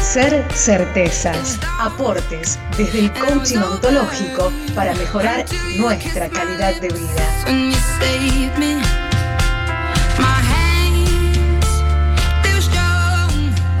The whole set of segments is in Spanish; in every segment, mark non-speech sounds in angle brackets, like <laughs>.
Ser certezas, aportes desde el coaching ontológico para mejorar nuestra calidad de vida.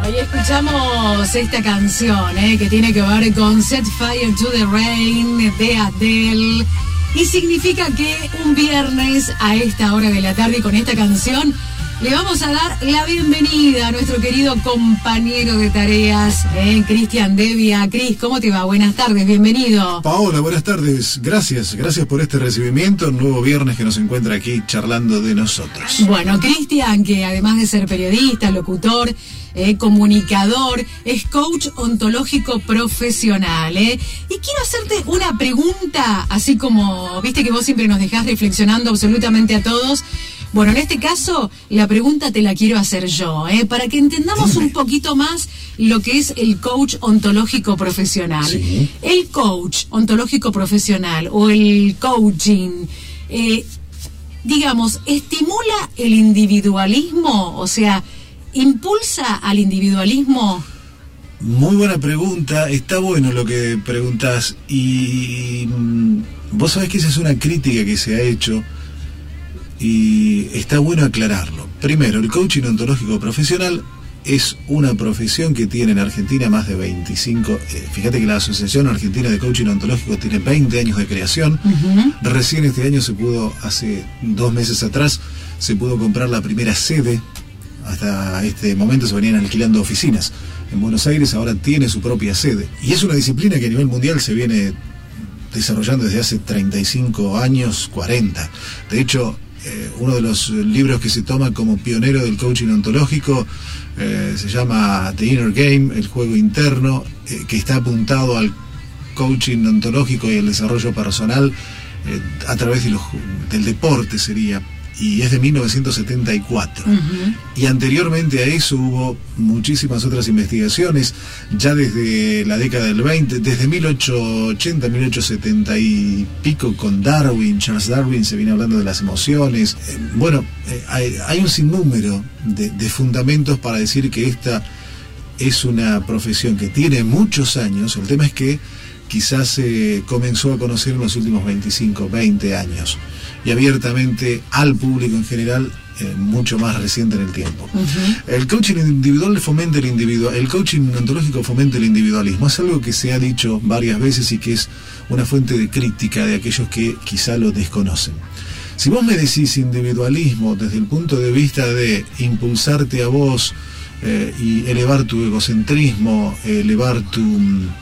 Hoy escuchamos esta canción eh, que tiene que ver con Set Fire to the Rain de Adele. Y significa que un viernes a esta hora de la tarde con esta canción le vamos a dar la bienvenida a nuestro querido compañero de tareas, eh, Cristian Devia. Cris, ¿cómo te va? Buenas tardes, bienvenido. Paola, buenas tardes. Gracias, gracias por este recibimiento. Un nuevo viernes que nos encuentra aquí charlando de nosotros. Bueno, Cristian, que además de ser periodista, locutor, eh, comunicador, es coach ontológico profesional. eh. Y quiero hacerte una pregunta, así como, viste que vos siempre nos dejás reflexionando absolutamente a todos. Bueno, en este caso, la pregunta te la quiero hacer yo, eh, para que entendamos un poquito más lo que es el coach ontológico profesional. Sí. El coach ontológico profesional o el coaching. eh, digamos, estimula el individualismo, o sea, impulsa al individualismo. Muy buena pregunta. Está bueno lo que preguntás. Y mm, vos sabés que esa es una crítica que se ha hecho. Y está bueno aclararlo. Primero, el coaching ontológico profesional es una profesión que tiene en Argentina más de 25. eh, fíjate que la Asociación Argentina de Coaching Ontológico tiene 20 años de creación. Recién este año se pudo, hace dos meses atrás, se pudo comprar la primera sede. Hasta este momento se venían alquilando oficinas. En Buenos Aires ahora tiene su propia sede. Y es una disciplina que a nivel mundial se viene desarrollando desde hace 35 años, 40. De hecho, eh, uno de los libros que se toma como pionero del coaching ontológico eh, se llama The Inner Game, el juego interno, eh, que está apuntado al coaching ontológico y el desarrollo personal eh, a través del deporte sería y es de 1974 y anteriormente a eso hubo muchísimas otras investigaciones ya desde la década del 20 desde 1880 1870 y pico con Darwin Charles Darwin se viene hablando de las emociones. Eh, bueno eh, hay, hay un sinnúmero de, de fundamentos para decir que esta es una profesión que tiene muchos años. El tema es que quizás se comenzó a conocer en los últimos 25, 20 años y abiertamente al público en general eh, mucho más reciente en el tiempo. El coaching individual fomenta el individual, el coaching ontológico fomenta el individualismo. Es algo que se ha dicho varias veces y que es una fuente de crítica de aquellos que quizá lo desconocen. Si vos me decís individualismo desde el punto de vista de impulsarte a vos eh, y elevar tu egocentrismo, elevar tu,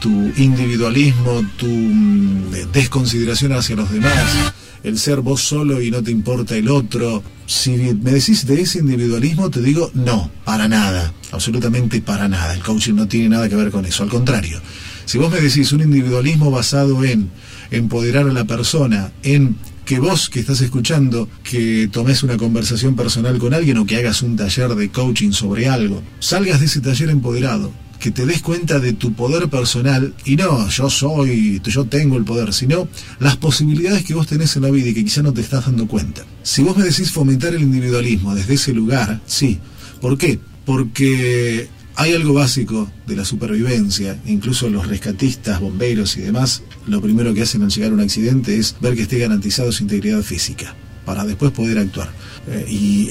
tu individualismo, tu mm, desconsideración hacia los demás, el ser vos solo y no te importa el otro, si me decís de ese individualismo, te digo no, para nada, absolutamente para nada. El coaching no tiene nada que ver con eso, al contrario. Si vos me decís un individualismo basado en empoderar a la persona, en que vos que estás escuchando, que tomes una conversación personal con alguien o que hagas un taller de coaching sobre algo, salgas de ese taller empoderado, que te des cuenta de tu poder personal y no, yo soy, yo tengo el poder, sino las posibilidades que vos tenés en la vida y que quizá no te estás dando cuenta. Si vos me decís fomentar el individualismo desde ese lugar, sí. ¿Por qué? Porque hay algo básico de la supervivencia, incluso los rescatistas, bomberos y demás, lo primero que hacen al llegar a un accidente es ver que esté garantizado su integridad física, para después poder actuar. Eh, y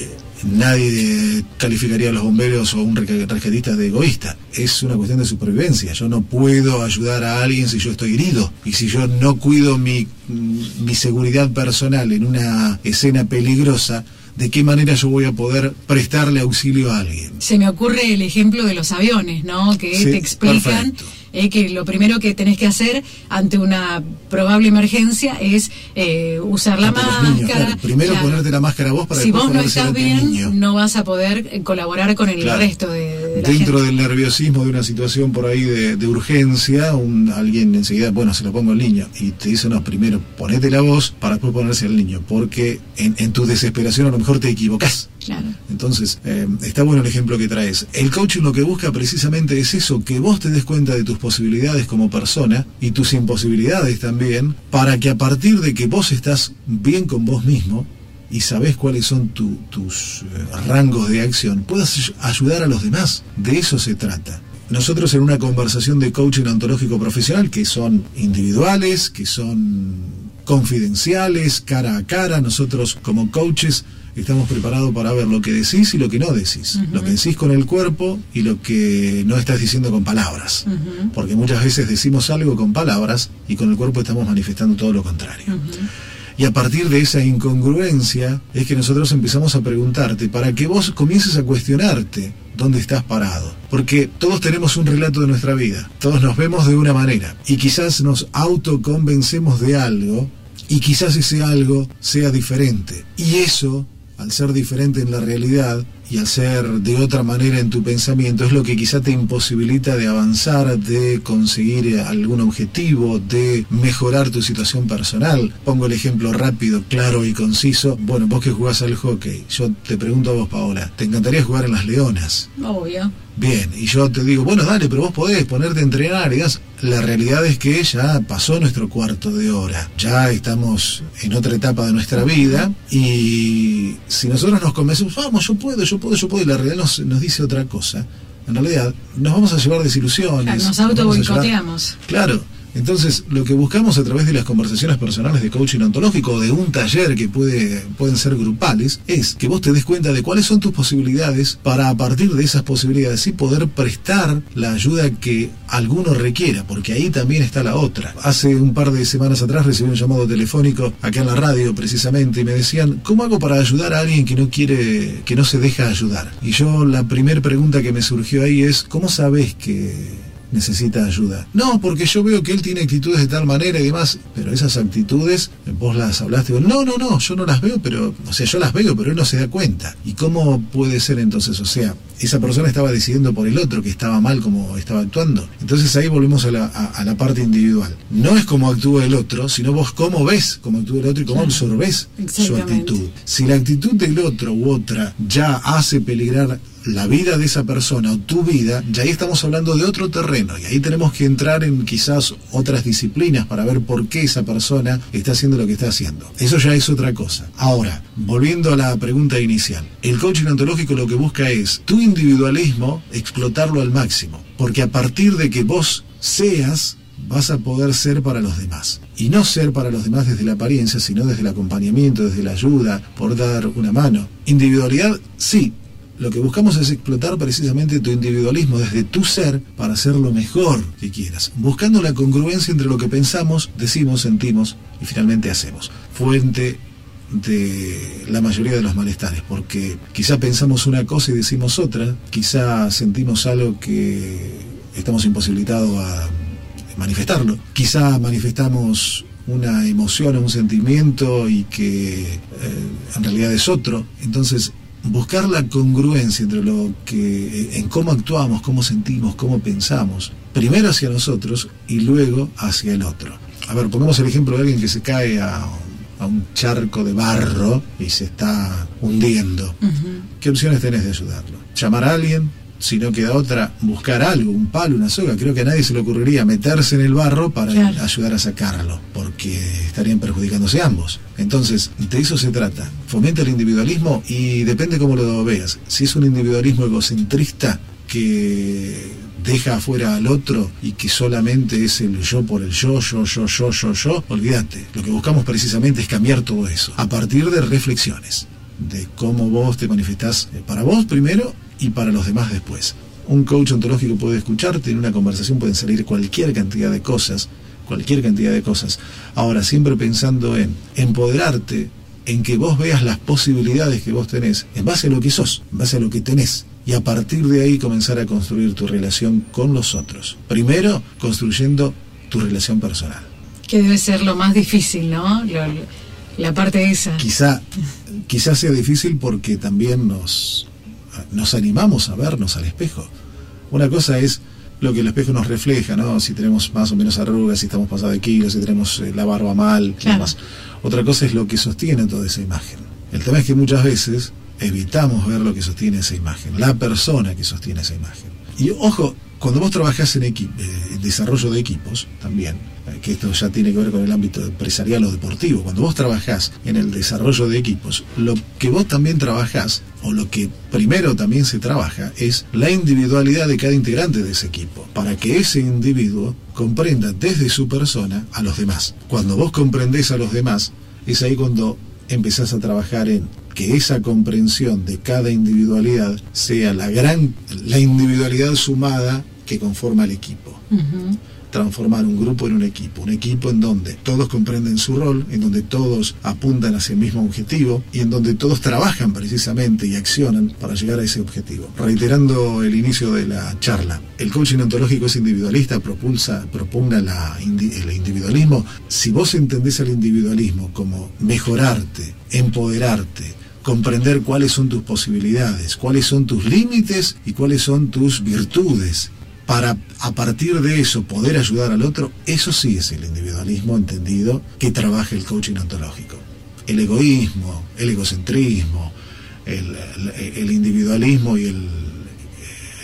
nadie calificaría a los bomberos o a un resca- rescatista de egoísta. Es una cuestión de supervivencia. Yo no puedo ayudar a alguien si yo estoy herido. Y si yo no cuido mi, mi seguridad personal en una escena peligrosa, ¿de qué manera yo voy a poder prestarle auxilio a alguien? Se me ocurre el ejemplo de los aviones, ¿no? Que Sí, te explican eh, que lo primero que tenés que hacer ante una probable emergencia es eh, usar la máscara. niños, claro. Primero Claro. ponerte la máscara vos para si después vos no estás bien, niño. no vas a poder colaborar con el Claro. resto de, de de la Dentro gente. del nerviosismo de una situación por ahí de, de urgencia, un, alguien enseguida, bueno, se lo pongo al niño y te dice, no, primero ponete la voz para después ponerse al niño, porque en, en tu desesperación a lo mejor te equivocás. <laughs> Claro. Entonces, eh, está bueno el ejemplo que traes. El coaching lo que busca precisamente es eso, que vos te des cuenta de tus posibilidades como persona y tus imposibilidades también, para que a partir de que vos estás bien con vos mismo y sabés cuáles son tu- tus eh, rangos de acción, puedas ay- ayudar a los demás. De eso se trata. Nosotros en una conversación de coaching ontológico profesional, que son individuales, que son confidenciales, cara a cara, nosotros como coaches estamos preparados para ver lo que decís y lo que no decís, lo que decís con el cuerpo y lo que no estás diciendo con palabras, porque muchas veces decimos algo con palabras y con el cuerpo estamos manifestando todo lo contrario. Y a partir de esa incongruencia es que nosotros empezamos a preguntarte para que vos comiences a cuestionarte dónde estás parado. Porque todos tenemos un relato de nuestra vida, todos nos vemos de una manera y quizás nos autoconvencemos de algo y quizás ese algo sea diferente. Y eso, al ser diferente en la realidad y ser de otra manera en tu pensamiento, es lo que quizá te imposibilita de avanzar, de conseguir algún objetivo, de mejorar tu situación personal. Pongo el ejemplo rápido, claro y conciso. Bueno, vos que jugás al hockey, yo te pregunto a vos, Paola, ¿te encantaría jugar en las Leonas? Obvio. Bien, y yo te digo, bueno, dale, pero vos podés ponerte a entrenar y das. La realidad es que ya pasó nuestro cuarto de hora, ya estamos en otra etapa de nuestra vida y si nosotros nos convencemos, vamos, yo puedo, yo puedo, yo puedo, y la realidad nos, nos dice otra cosa, en realidad nos vamos a llevar desilusiones. Claro, nos vamos a llevar- auto-boicoteamos. Claro. Entonces, lo que buscamos a través de las conversaciones personales de coaching ontológico o de un taller que puede, pueden ser grupales, es que vos te des cuenta de cuáles son tus posibilidades para a partir de esas posibilidades sí poder prestar la ayuda que alguno requiera, porque ahí también está la otra. Hace un par de semanas atrás recibí un llamado telefónico acá en la radio precisamente y me decían, ¿cómo hago para ayudar a alguien que no quiere, que no se deja ayudar? Y yo la primera pregunta que me surgió ahí es, ¿cómo sabes que necesita ayuda. No, porque yo veo que él tiene actitudes de tal manera y demás, pero esas actitudes, vos las hablaste, vos, no, no, no, yo no las veo, pero, o sea, yo las veo, pero él no se da cuenta. ¿Y cómo puede ser entonces? O sea, esa persona estaba decidiendo por el otro que estaba mal como estaba actuando. Entonces ahí volvemos a la, a- a la parte individual. No es cómo actúa el otro, sino vos cómo ves cómo actúa el otro y cómo absorbés su Exactamente. actitud. Si la actitud del otro u otra ya hace peligrar la vida de esa persona o tu vida, ya ahí estamos hablando de otro terreno y ahí tenemos que entrar en quizás otras disciplinas para ver por qué esa persona está haciendo lo que está haciendo. Eso ya es otra cosa. Ahora, volviendo a la pregunta inicial, el coaching ontológico lo que busca es tu individualismo explotarlo al máximo, porque a partir de que vos seas vas a poder ser para los demás. Y no ser para los demás desde la apariencia, sino desde el acompañamiento, desde la ayuda, por dar una mano. Individualidad, sí. Lo que buscamos es explotar precisamente tu individualismo desde tu ser para hacer lo mejor que quieras, buscando la congruencia entre lo que pensamos, decimos, sentimos y finalmente hacemos. Fuente de la mayoría de los malestares, porque quizá pensamos una cosa y decimos otra, quizá sentimos algo que estamos imposibilitados a manifestarlo, quizá manifestamos una emoción o un sentimiento y que eh, en realidad es otro, entonces buscar la congruencia entre lo que en cómo actuamos, cómo sentimos, cómo pensamos, primero hacia nosotros y luego hacia el otro. A ver, pongamos el ejemplo de alguien que se cae a, a un charco de barro y se está hundiendo. ¿Qué opciones tenés de ayudarlo? ¿Llamar a alguien? Si no queda otra, buscar algo, un palo, una soga. Creo que a nadie se le ocurriría meterse en el barro para Claro. ayudar a sacarlo, porque estarían perjudicándose ambos. Entonces, de eso se trata. Fomenta el individualismo y depende cómo lo veas. Si es un individualismo egocentrista que deja afuera al otro y que solamente es el yo por el yo, yo, yo, yo, yo, yo, olvídate. Lo que buscamos precisamente es cambiar todo eso a partir de reflexiones, de cómo vos te manifestás eh, para vos primero y para los demás después. Un coach ontológico puede escucharte, en una conversación pueden salir cualquier cantidad de cosas, cualquier cantidad de cosas. Ahora, siempre pensando en empoderarte, en que vos veas las posibilidades que vos tenés, en base a lo que sos, en base a lo que tenés, y a partir de ahí comenzar a construir tu relación con los otros. Primero, construyendo tu relación personal. Que debe ser lo más difícil, ¿no? Lo- lo- la parte esa. Quizá, quizá sea difícil porque también nos, nos animamos a vernos al espejo. Una cosa es lo que el espejo nos refleja, ¿no? Si tenemos más o menos arrugas, si estamos pasados de kilos, si tenemos eh, la barba mal, Claro. demás. Otra cosa es lo que sostiene toda esa imagen. El tema es que muchas veces evitamos ver lo que sostiene esa imagen, la persona que sostiene esa imagen. Y ojo, cuando vos trabajás en, equi- eh, desarrollo de equipos, también, eh, que esto ya tiene que ver con el ámbito empresarial o deportivo, cuando vos trabajás en el desarrollo de equipos, lo que vos también trabajás, o lo que primero también se trabaja, es la individualidad de cada integrante de ese equipo, para que ese individuo comprenda desde su persona a los demás. Cuando vos comprendés a los demás, es ahí cuando empezás a trabajar en que esa comprensión de cada individualidad sea la gran, la individualidad sumada que conforma el equipo. Ujú. Transformar un grupo en un equipo, un equipo en donde todos comprenden su rol, en donde todos apuntan hacia el mismo objetivo y en donde todos trabajan precisamente y accionan para llegar a ese objetivo. Reiterando el inicio de la charla, el coaching ontológico es individualista, propulsa, propugna la el individualismo. Si vos entendés al individualismo como mejorarte, empoderarte, comprender cuáles son tus posibilidades, cuáles son tus límites y cuáles son tus virtudes, para a partir de eso poder ayudar al otro, eso sí es el individualismo entendido que trabaja el coaching ontológico. El egoísmo, el egocentrismo, el, individualismo y eh,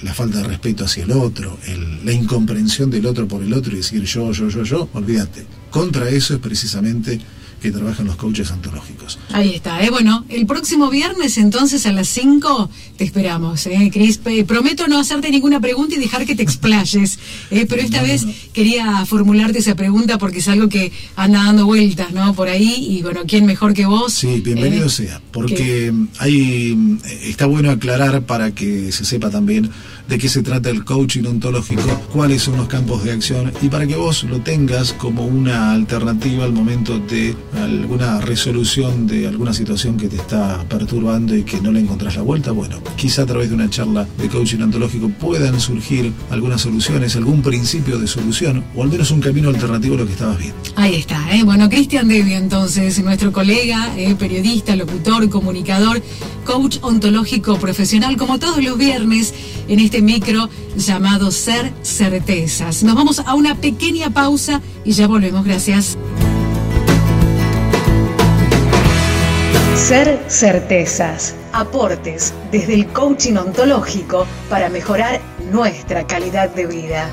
la falta de respeto hacia el otro, la incomprensión del otro por el otro y decir yo, yo, yo, yo, olvídate. Contra eso es precisamente que trabajan los coaches ontológicos. Ahí está, ¿eh? Bueno, el próximo viernes entonces a las 5 te esperamos, ¿eh, Cris? Prometo no hacerte ninguna pregunta y dejar que te explayes, ¿eh? Pero esta vez quería formularte esa pregunta porque es algo que anda dando vueltas, ¿no? Por ahí y bueno, ¿quién mejor que vos? Sí, bienvenido Eh, sea, porque hay eh, está bueno aclarar para que se sepa también de qué se trata el coaching ontológico, cuáles son los campos de acción y para que vos lo tengas como una alternativa al momento de alguna resolución de alguna situación que te está perturbando y que no le encontrás la vuelta, bueno, quizá a través de una charla de coaching ontológico puedan surgir algunas soluciones, algún principio de solución o al menos un camino alternativo a lo que estabas viendo. Ahí está, ¿eh? Bueno, Cristian Devio, entonces, nuestro colega, ¿eh? periodista, locutor, comunicador, coach ontológico profesional, como todos los viernes, en este micro llamado Ser Certezas. Nos vamos a una pequeña pausa y ya volvemos. Gracias. Ser certezas, aportes desde el coaching ontológico para mejorar nuestra calidad de vida.